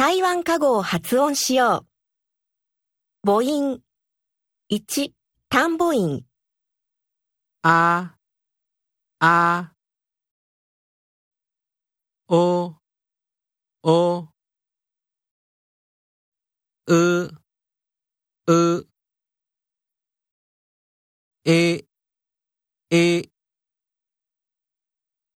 台湾加護を発音しよう。母音。1、単母音。あ、あ、お、お、う、う、え、え、